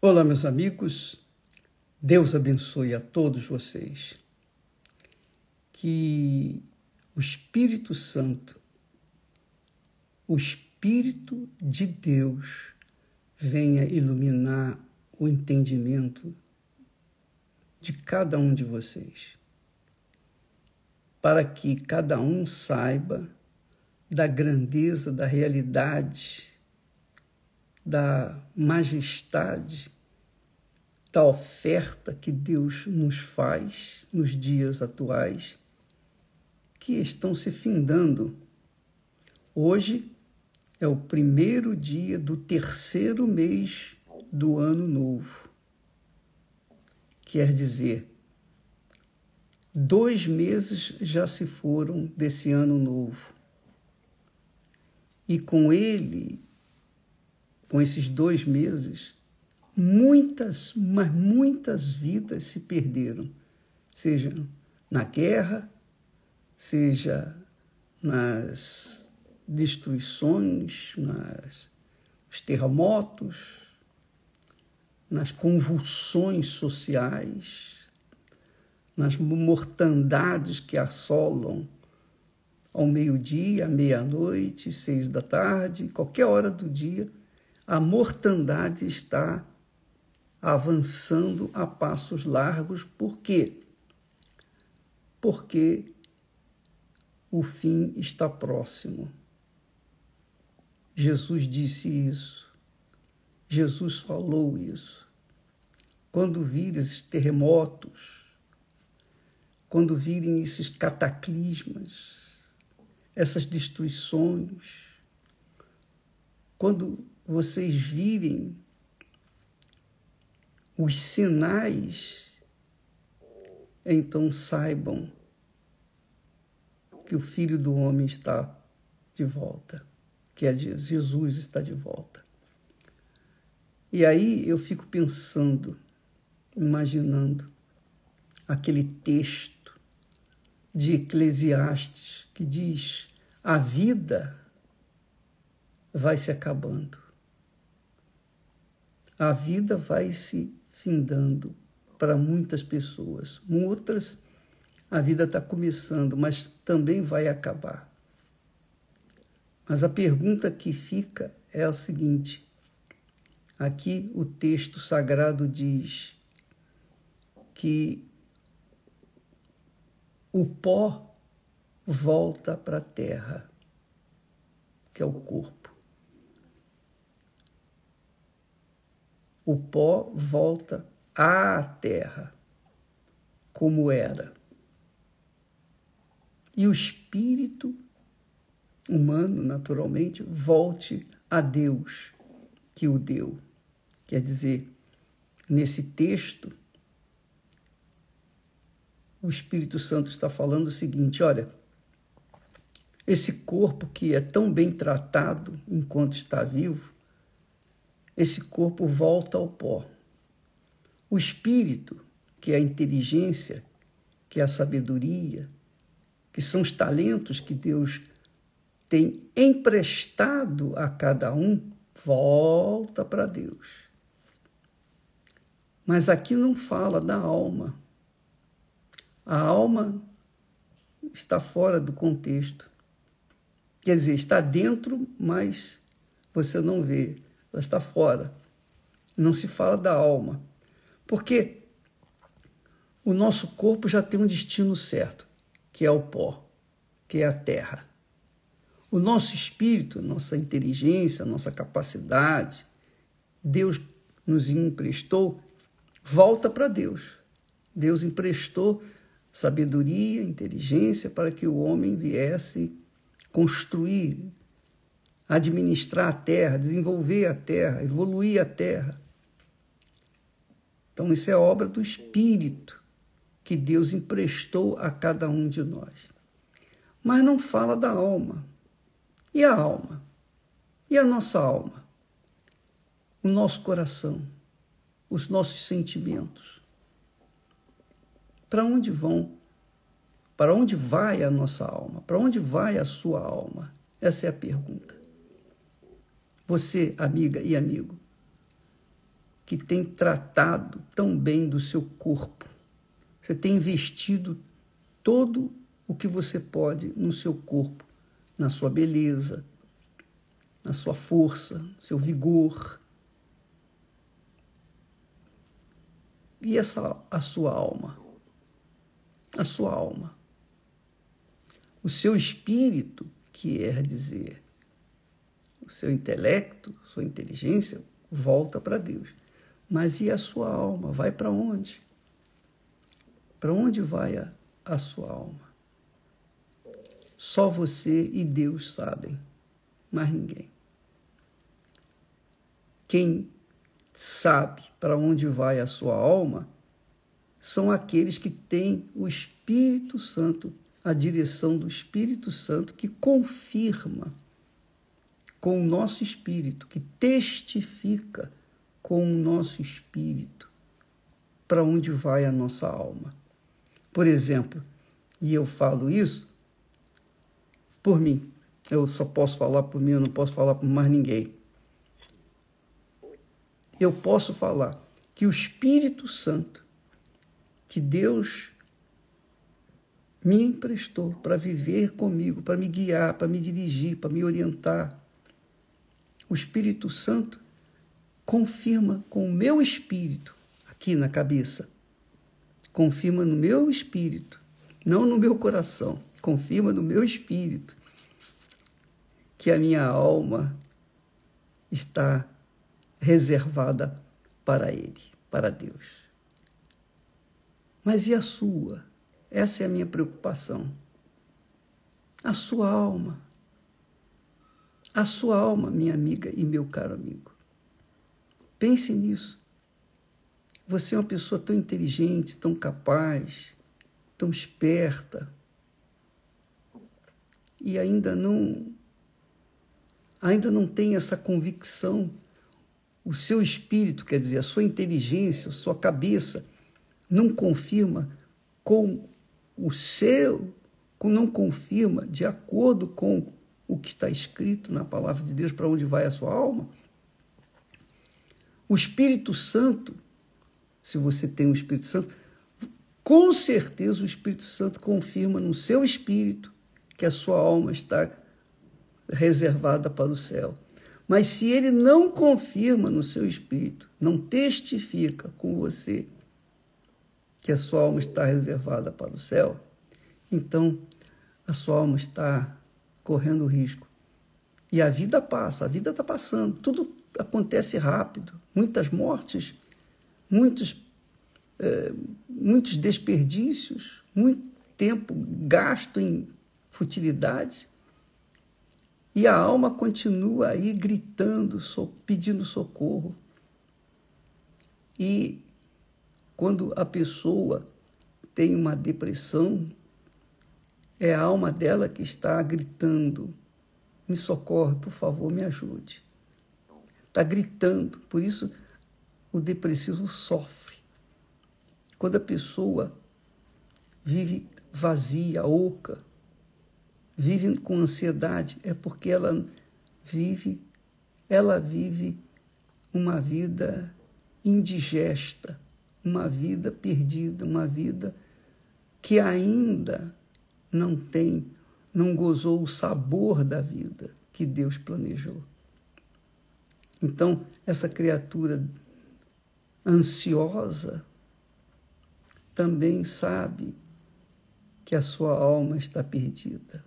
Olá, meus amigos. Deus abençoe a todos vocês. Que o Espírito Santo, o Espírito de Deus, venha iluminar o entendimento de cada um de vocês, para que cada um saiba da grandeza, da realidade da majestade, da oferta que Deus nos faz nos dias atuais, que estão se findando. Hoje é o primeiro dia do terceiro mês do ano novo. Quer dizer, dois meses já se foram desse ano novo. E com ele com esses dois meses, muitas, mas muitas vidas se perderam, seja na guerra, seja nas destruições, nas nos terremotos, nas convulsões sociais, nas mortandades que assolam ao meio-dia, à meia-noite, seis da tarde, qualquer hora do dia, a mortandade está avançando a passos largos. Por quê? Porque o fim está próximo. Jesus disse isso. Jesus falou isso. Quando virem esses terremotos, quando virem esses cataclismas, essas destruições, quando vocês virem os sinais, então saibam que o Filho do Homem está de volta, que é Jesus está de volta. E aí eu fico pensando, imaginando aquele texto de Eclesiastes que diz: a vida vai se acabando a vida vai se findando para muitas pessoas. Outras, a vida está começando, mas também vai acabar. Mas a pergunta que fica é a seguinte: aqui o texto sagrado diz que o pó volta para a terra, que é o corpo. O pó volta à terra, como era. E o espírito humano, naturalmente, volte a Deus que o deu. Quer dizer, nesse texto, o Espírito Santo está falando o seguinte: olha, esse corpo que é tão bem tratado enquanto está vivo, esse corpo volta ao pó. O espírito, que é a inteligência, que é a sabedoria, que são os talentos que Deus tem emprestado a cada um, volta para Deus. Mas aqui não fala da alma. A alma está fora do contexto. Quer dizer, está dentro, mas você não vê ela está fora. Não se fala da alma. Porque o nosso corpo já tem um destino certo, que é o pó, que é a terra. O nosso espírito, nossa inteligência, nossa capacidade, Deus nos emprestou, volta para Deus. Deus emprestou sabedoria, inteligência para que o homem viesse construir, administrar a terra, desenvolver a terra, evoluir a terra. Então, isso é obra do Espírito que Deus emprestou a cada um de nós. Mas não fala da alma. E a alma? E a nossa alma? O nosso coração? Os nossos sentimentos? Para onde vão? Para onde vai a nossa alma? Para onde vai a sua alma? Essa é a pergunta. Você, amiga e amigo, que tem tratado tão bem do seu corpo. Você tem investido todo o que você pode no seu corpo, na sua beleza, na sua força, seu vigor. E essa a sua alma? A sua alma. O seu espírito, que é dizer, seu intelecto, sua inteligência, volta para Deus. Mas e a sua alma? Vai para onde? Para onde vai a, a sua alma? Só você e Deus sabem, mais ninguém. Quem sabe para onde vai a sua alma são aqueles que têm o Espírito Santo, a direção do Espírito Santo que confirma com o nosso espírito, que testifica com o nosso espírito para onde vai a nossa alma. Por exemplo, e eu falo isso por mim, eu só posso falar por mim, eu não posso falar por mais ninguém. Eu posso falar que o Espírito Santo, que Deus me emprestou para viver comigo, para me guiar, para me dirigir, para me orientar, o Espírito Santo confirma com o meu espírito, aqui na cabeça, confirma no meu espírito, não no meu coração, confirma no meu espírito que a minha alma está reservada para Ele, para Deus. Mas e a sua? Essa é a minha preocupação. A sua alma a sua alma, minha amiga e meu caro amigo. Pense nisso. Você é uma pessoa tão inteligente, tão capaz, tão esperta e ainda não ainda não tem essa convicção. O seu espírito, quer dizer, a sua inteligência, a sua cabeça não confirma com o seu, não confirma de acordo com o que está escrito na palavra de Deus, para onde vai a sua alma. O Espírito Santo, se você tem o Espírito Santo, com certeza o Espírito Santo confirma no seu espírito que a sua alma está reservada para o céu. Mas se ele não confirma no seu espírito, não testifica com você que a sua alma está reservada para o céu, então a sua alma está correndo risco. E a vida passa, a vida está passando, tudo acontece rápido, muitas mortes, muitos, é, muitos desperdícios, muito tempo gasto em futilidades. E a alma continua aí gritando, pedindo socorro. E quando a pessoa tem uma depressão, é a alma dela que está gritando: me socorre, por favor, me ajude. Está gritando, por isso o depressivo sofre. Quando a pessoa vive vazia, oca, vive com ansiedade, é porque ela vive, ela vive uma vida indigesta, uma vida perdida, uma vida que ainda não tem, não gozou o sabor da vida que Deus planejou. Então, essa criatura ansiosa também sabe que a sua alma está perdida.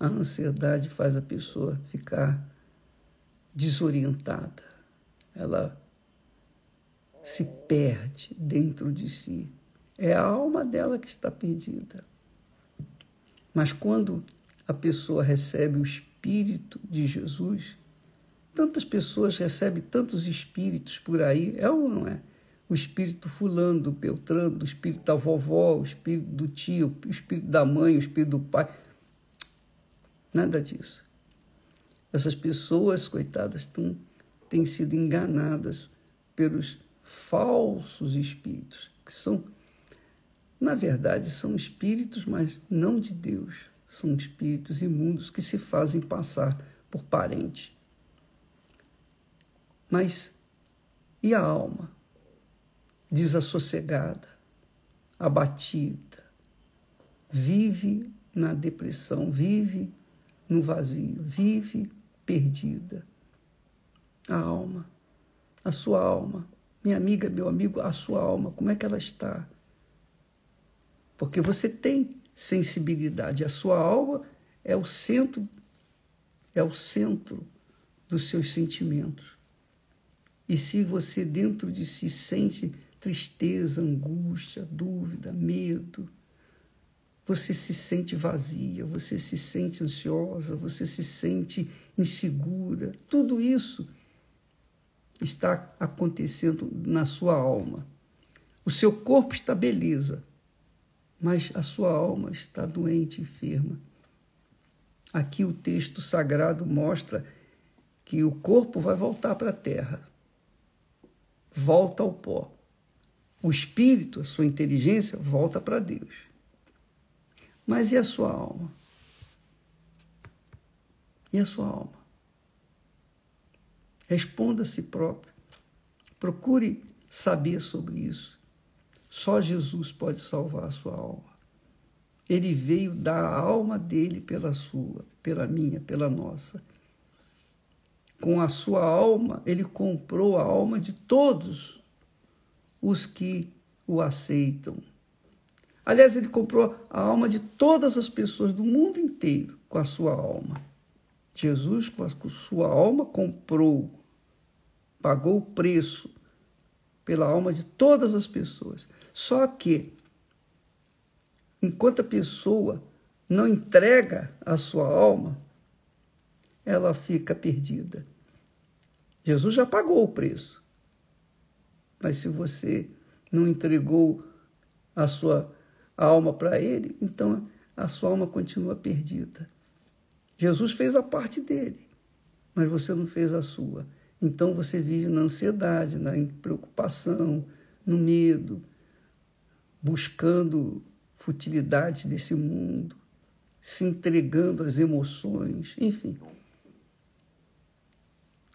A ansiedade faz a pessoa ficar desorientada. Ela se perde dentro de si. É a alma dela que está perdida. Mas quando a pessoa recebe o Espírito de Jesus, tantas pessoas recebem tantos espíritos por aí, é ou não é? O espírito fulano, do Beltrano, o espírito da vovó, o espírito do tio, o espírito da mãe, o espírito do pai. Nada disso. Essas pessoas, coitadas, tão, têm sido enganadas pelos falsos espíritos, que são na verdade, são espíritos, mas não de Deus. São espíritos imundos que se fazem passar por parentes. Mas e a alma? Desassossegada, abatida, vive na depressão, vive no vazio, vive perdida. A alma, a sua alma, minha amiga, meu amigo, a sua alma, como é que ela está? Porque você tem sensibilidade, a sua alma é o centro é o centro dos seus sentimentos. E se você dentro de si sente tristeza, angústia, dúvida, medo, você se sente vazia, você se sente ansiosa, você se sente insegura. Tudo isso está acontecendo na sua alma. O seu corpo está beleza, mas a sua alma está doente, enferma. Aqui o texto sagrado mostra que o corpo vai voltar para a terra, volta ao pó. O espírito, a sua inteligência, volta para Deus. Mas e a sua alma? E a sua alma? Responda a si próprio. Procure saber sobre isso. Só Jesus pode salvar a sua alma. Ele veio dar a alma dele pela sua, pela minha, pela nossa. Com a sua alma, ele comprou a alma de todos os que o aceitam. Aliás, ele comprou a alma de todas as pessoas do mundo inteiro com a sua alma. Jesus, com a sua alma, comprou, pagou o preço pela alma de todas as pessoas. Só que, enquanto a pessoa não entrega a sua alma, ela fica perdida. Jesus já pagou o preço. Mas se você não entregou a sua alma para ele, então a sua alma continua perdida. Jesus fez a parte dele, mas você não fez a sua. Então você vive na ansiedade, na preocupação, no medo, buscando futilidades desse mundo, se entregando às emoções, enfim.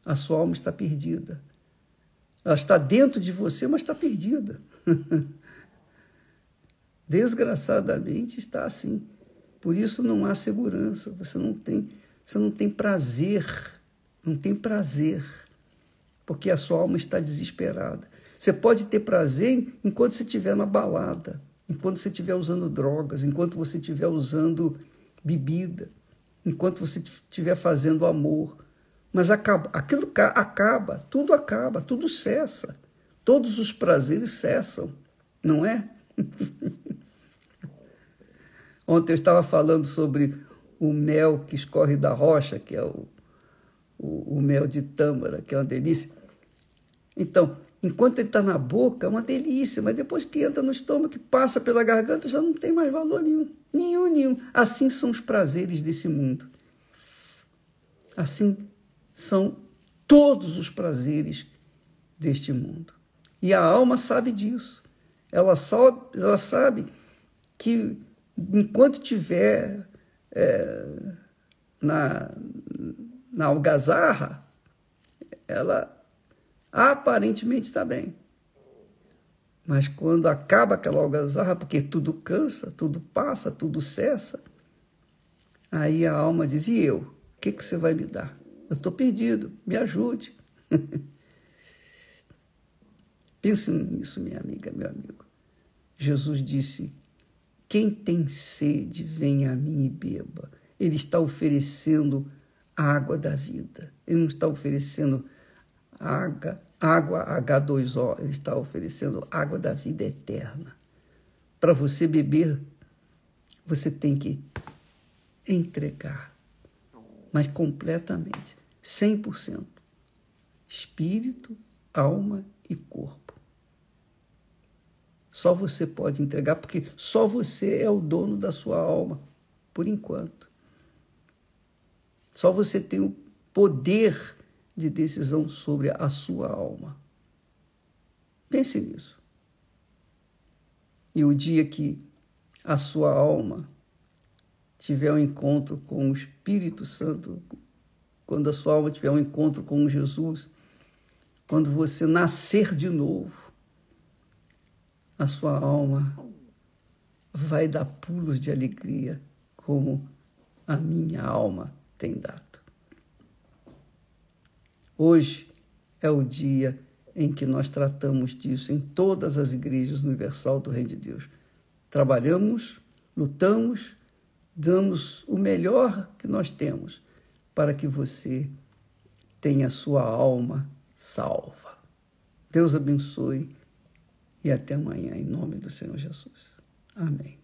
A sua alma está perdida. Ela está dentro de você, mas está perdida. Desgraçadamente está assim. Por isso não há segurança, você não tem, você não tem prazer, não tem prazer, porque a sua alma está desesperada. Você pode ter prazer enquanto você estiver na balada, enquanto você estiver usando drogas, enquanto você estiver usando bebida, enquanto você estiver fazendo amor. Mas acaba, aquilo acaba, tudo acaba, tudo cessa. Todos os prazeres cessam, não é? Ontem eu estava falando sobre o mel que escorre da rocha, que é o, o, o mel de tâmara, que é uma delícia. Então, enquanto ele está na boca, é uma delícia, mas depois que entra no estômago, que passa pela garganta, já não tem mais valor nenhum. Nenhum, nenhum. Assim são os prazeres desse mundo. Assim são todos os prazeres deste mundo. E a alma sabe disso. Ela sabe, ela sabe que enquanto tiver é, na, na algazarra, ela aparentemente está bem. Mas quando acaba aquela algazarra, porque tudo cansa, tudo passa, tudo cessa, aí a alma diz: e eu? O que, que você vai me dar? Eu estou perdido, me ajude. Pense nisso, minha amiga, meu amigo. Jesus disse: Quem tem sede, venha a mim e beba. Ele está oferecendo a água da vida. Ele não está oferecendo água, água H2O, ele está oferecendo água da vida eterna. Para você beber, você tem que entregar, mas completamente, 100%. Espírito, alma e corpo. Só você pode entregar, porque só você é o dono da sua alma, por enquanto. Só você tem o poder de decisão sobre a sua alma. Pense nisso. E o dia que a sua alma tiver um encontro com o Espírito Santo, quando a sua alma tiver um encontro com Jesus, quando você nascer de novo, a sua alma vai dar pulos de alegria, como a minha alma tem dado. Hoje é o dia em que nós tratamos disso em todas as igrejas universal do Reino de Deus. Trabalhamos, lutamos, damos o melhor que nós temos para que você tenha sua alma salva. Deus abençoe e até amanhã, em nome do Senhor Jesus. Amém.